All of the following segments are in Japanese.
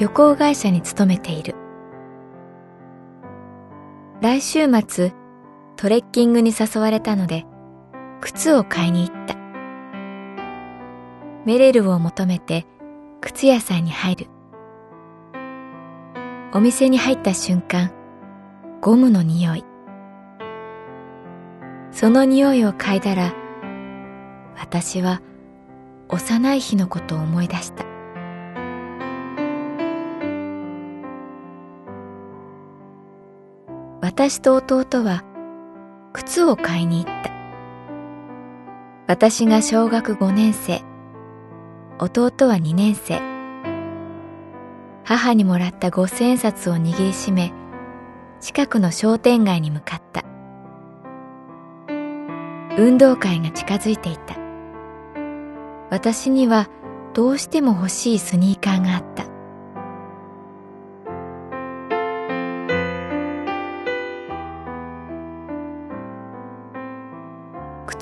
旅行会社に勤めている。来週末トレッキングに誘われたので靴を買いに行った。メレルを求めて靴屋さんに入る。お店に入った瞬間ゴムの匂い。その匂いを嗅いだら私は幼い日のことを思い出した。私と弟は靴を買いに行った。私が小学5年生。弟は2年生。母にもらった五千円札を握りしめ近くの商店街に向かった。運動会が近づいていた。私にはどうしても欲しいスニーカーがあった。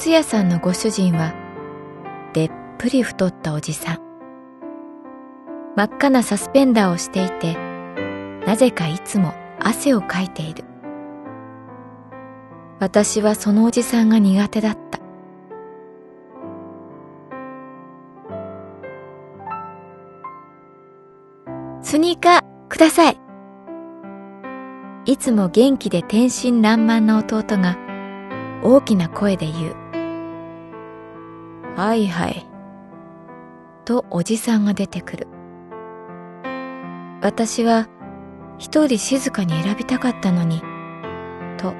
靴屋さんのご主人はでっぷり太ったおじさん。真っ赤なサスペンダーをしていてなぜかいつも汗をかいている。私はそのおじさんが苦手だった。スニーカーください。いつも元気で天真爛漫な弟が大きな声で言う。はいはい。とおじさんが出てくる。私は一人静かに選びたかったのに、と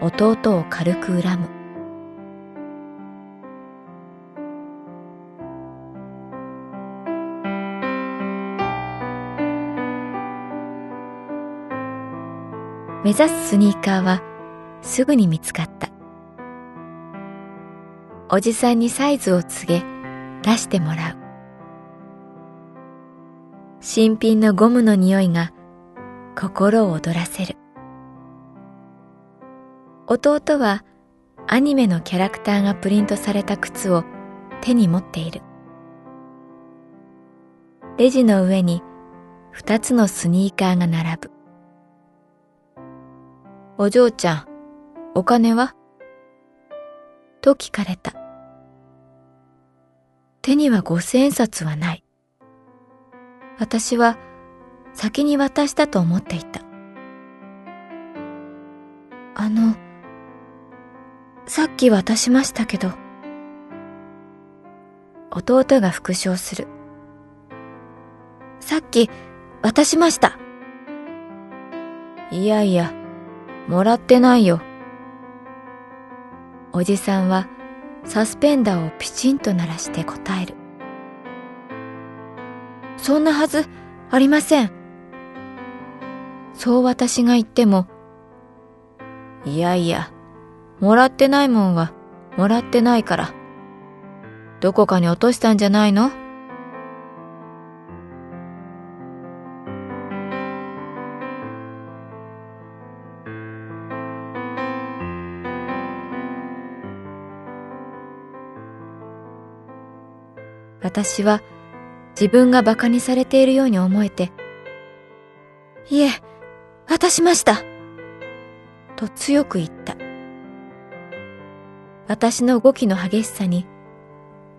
弟を軽く恨む。目指すスニーカーはすぐに見つかった。おじさんにサイズを告げ出してもらう。新品のゴムの匂いが心を躍らせる。弟はアニメのキャラクターがプリントされた靴を手に持っている。レジの上に二つのスニーカーが並ぶ。お嬢ちゃん、お金は？と聞かれた。手には五千円札はない。私は先に渡したと思っていた。あの、さっき渡しましたけど。弟が復唱する。さっき渡しました。いやいや、もらってないよ。おじさんはサスペンダーをピチンと鳴らして答える。そんなはずありません。そう私が言っても、いやいや、もらってないもんはもらってないから。どこかに落としたんじゃないの？私は自分が馬鹿にされているように思えて、いえ、渡しました。と強く言った。私の動きの激しさに、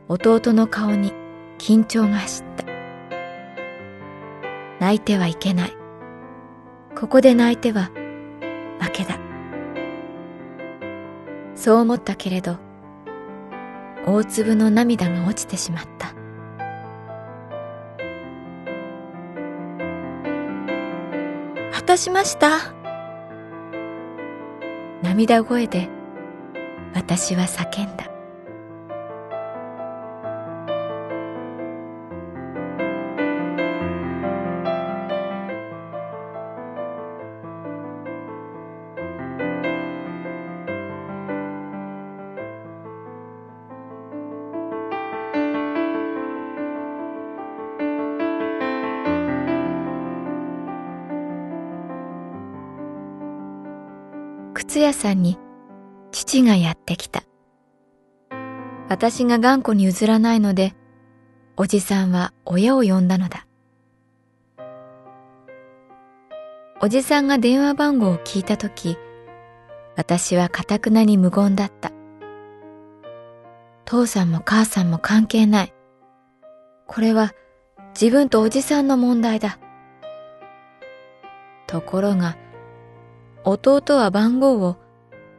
弟の顔に緊張が走った。泣いてはいけない。ここで泣いては負けだ。そう思ったけれど、大粒の涙が落ちてしまった。しました。涙声で私は叫んだ。靴屋さんに父がやってきた。私が頑固に譲らないので、おじさんは親を呼んだのだ。おじさんが電話番号を聞いたとき、私はかたくなに無言だった。父さんも母さんも関係ない。これは自分とおじさんの問題だ。ところが、弟は番号を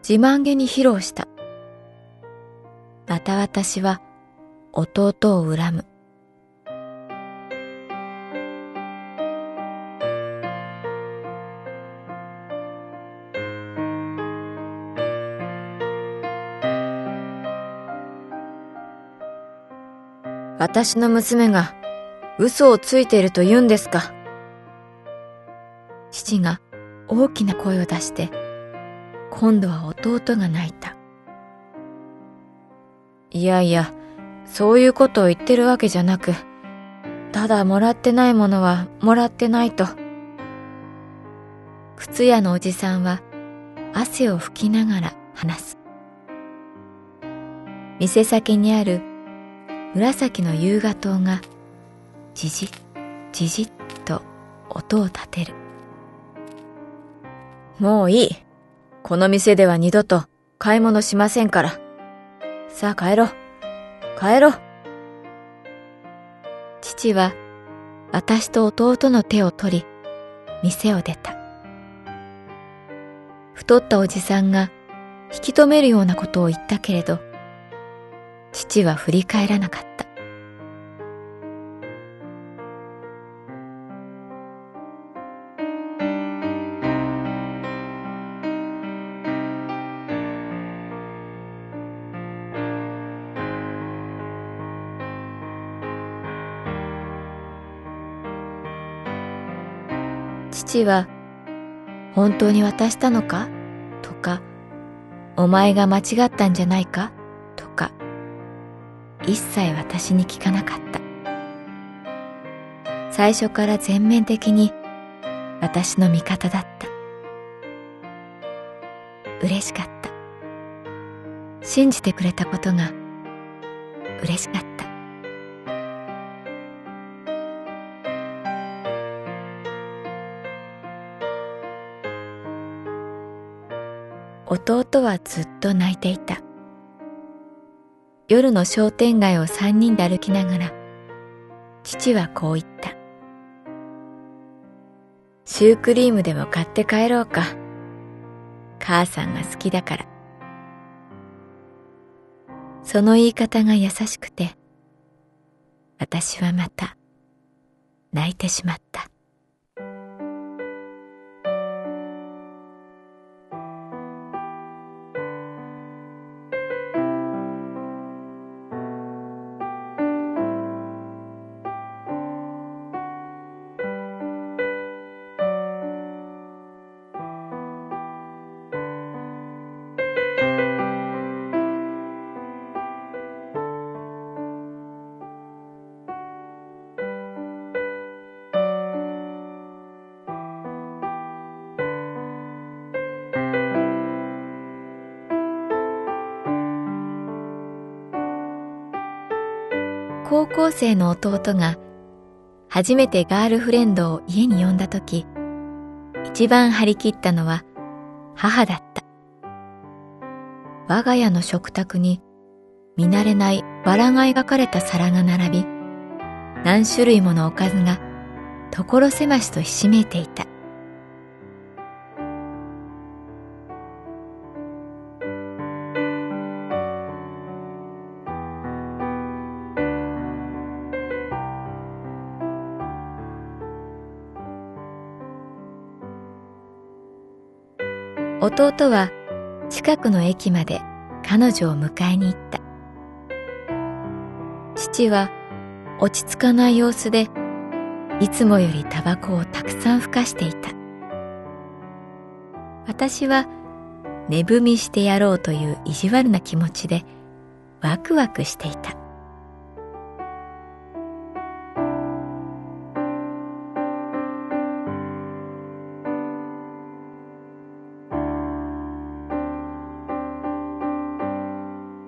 自慢げに披露した。また私は弟を恨む。私の娘が嘘をついていると言うんですか？父が大きな声を出して、今度は弟が泣いた。いやいや、そういうことを言ってるわけじゃなく、ただもらってないものはもらってないと。靴屋のおじさんは汗を拭きながら話す。店先にある紫の夕画灯がじじじじっと音を立てる。もういい。この店では二度と買い物しませんから。さあ帰ろう。帰ろう。父は私と弟の手を取り、店を出た。太ったおじさんが引き止めるようなことを言ったけれど、父は振り返らなかった。父は、本当に渡したのか？とか、お前が間違ったんじゃないか？とか、一切私に聞かなかった。最初から全面的に私の味方だった。嬉しかった。信じてくれたことが嬉しかった。弟はずっと泣いていた。夜の商店街を三人で歩きながら、父はこう言った。シュークリームでも買って帰ろうか。母さんが好きだから。その言い方が優しくて、私はまた泣いてしまった。高校生の弟が初めてガールフレンドを家に呼んだ時一番張り切ったのは母だった。我が家の食卓に見慣れないバラが描かれた皿が並び何種類ものおかずが所狭しとひしめいていた。弟は近くの駅まで彼女を迎えに行った。父は落ち着かない様子でいつもよりタバコをたくさんふかしていた。私は寝踏みしてやろうという意地悪な気持ちでワクワクしていた。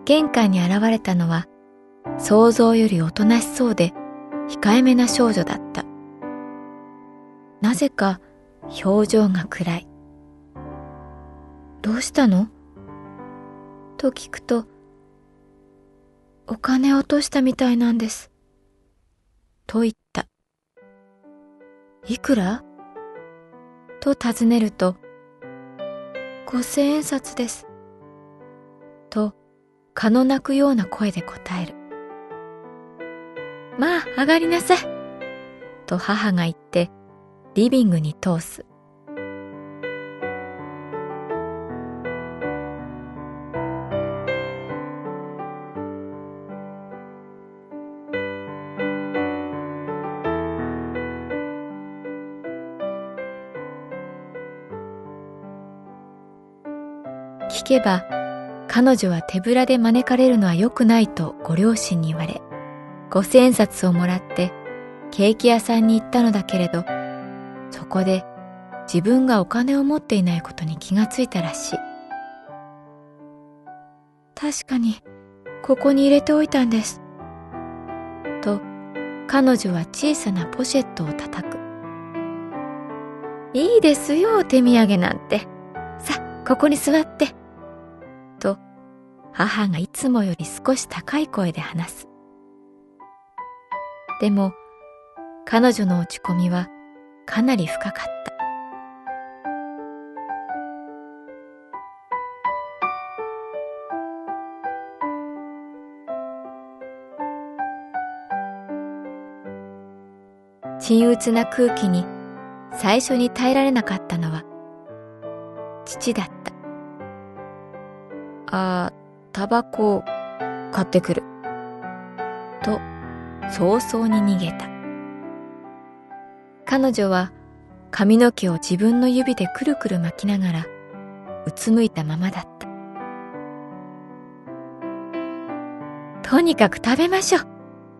玄関に現れたのは想像よりおとなしそうで控えめな少女だった。なぜか表情が暗い。どうしたの？と聞くと、お金落としたみたいなんです。と言った。いくら？と尋ねると、五千円札です。蚊の鳴くような声で答える。まあ、上がりなさい。と母が言って、リビングに通す。聞けば彼女は手ぶらで招かれるのは良くないとご両親に言われ、五千冊をもらってケーキ屋さんに行ったのだけれど、そこで自分がお金を持っていないことに気がついたらしい。確かに、ここに入れておいたんです。と、彼女は小さなポシェットを叩く。いいですよ、手土産なんて。さ、ここに座って。母がいつもより少し高い声で話す。でも彼女の落ち込みはかなり深かった。沈鬱な空気に最初に耐えられなかったのは父だった。ああ、タバコを買ってくる。と、早々に逃げた。彼女は髪の毛を自分の指でくるくる巻きながら、うつむいたままだった。とにかく食べましょう。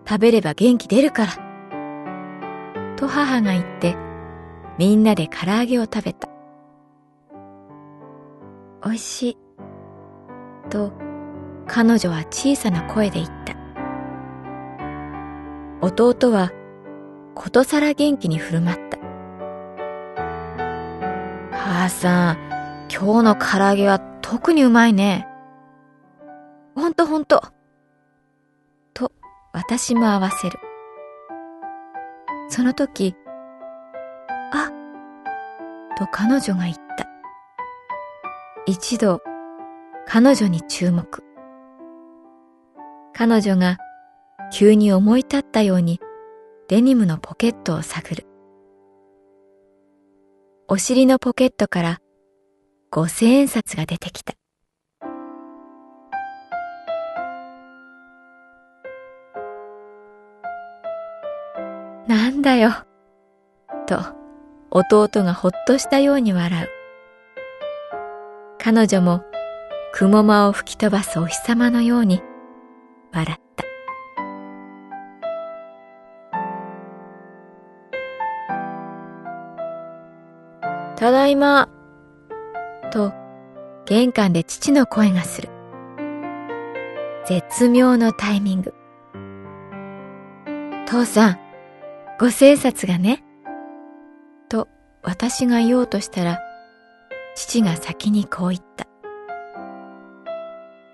食べれば元気出るから。と母が言って、みんなで唐揚げを食べた。おいしい。と彼女は小さな声で言った。弟はことさら元気に振る舞った。母さん、今日の唐揚げは特にうまいね。ほんとほんと。と私も合わせる。その時、あと彼女が言った。一度彼女に注目。彼女が急に思い立ったようにデニムのポケットを探る。お尻のポケットから五千円札が出てきた。なんだよ。と弟がほっとしたように笑う。彼女も雲間を吹き飛ばすお日様のように笑った。ただいま、と玄関で父の声がする。絶妙のタイミング。父さん、五千冊がね。と私が言おうとしたら、父が先にこう言った。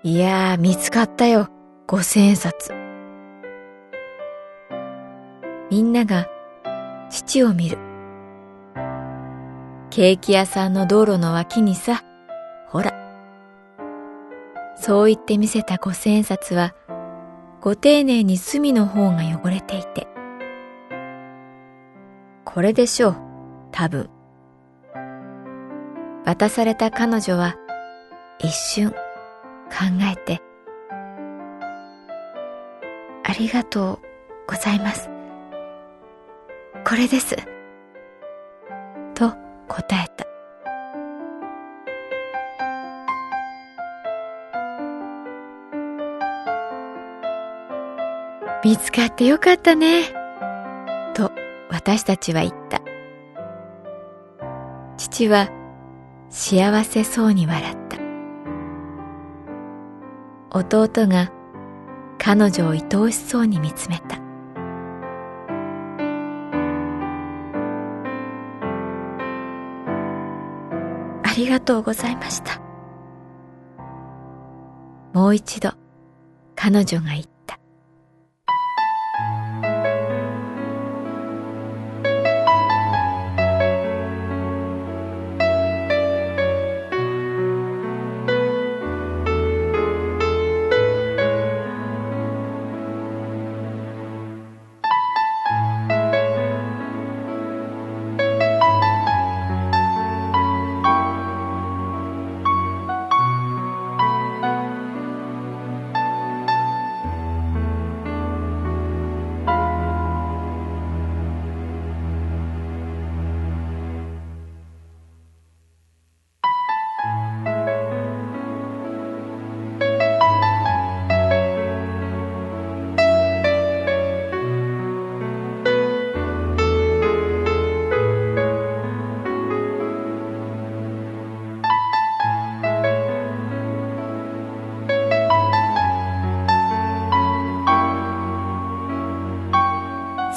いやー、見つかったよ、五千円札。みんなが父を見る。ケーキ屋さんの道路の脇にさ、ほら。そう言って見せた五千円札は、ご丁寧に隅の方が汚れていて。これでしょう、多分。渡された彼女は、一瞬、考えて、りがとうございます。これです。と答えた。見つかってよかったね。と私たちは言った。父は幸せそうに笑った。弟が彼女を愛おしそうに見つめた。ありがとうございました。もう一度彼女が言った。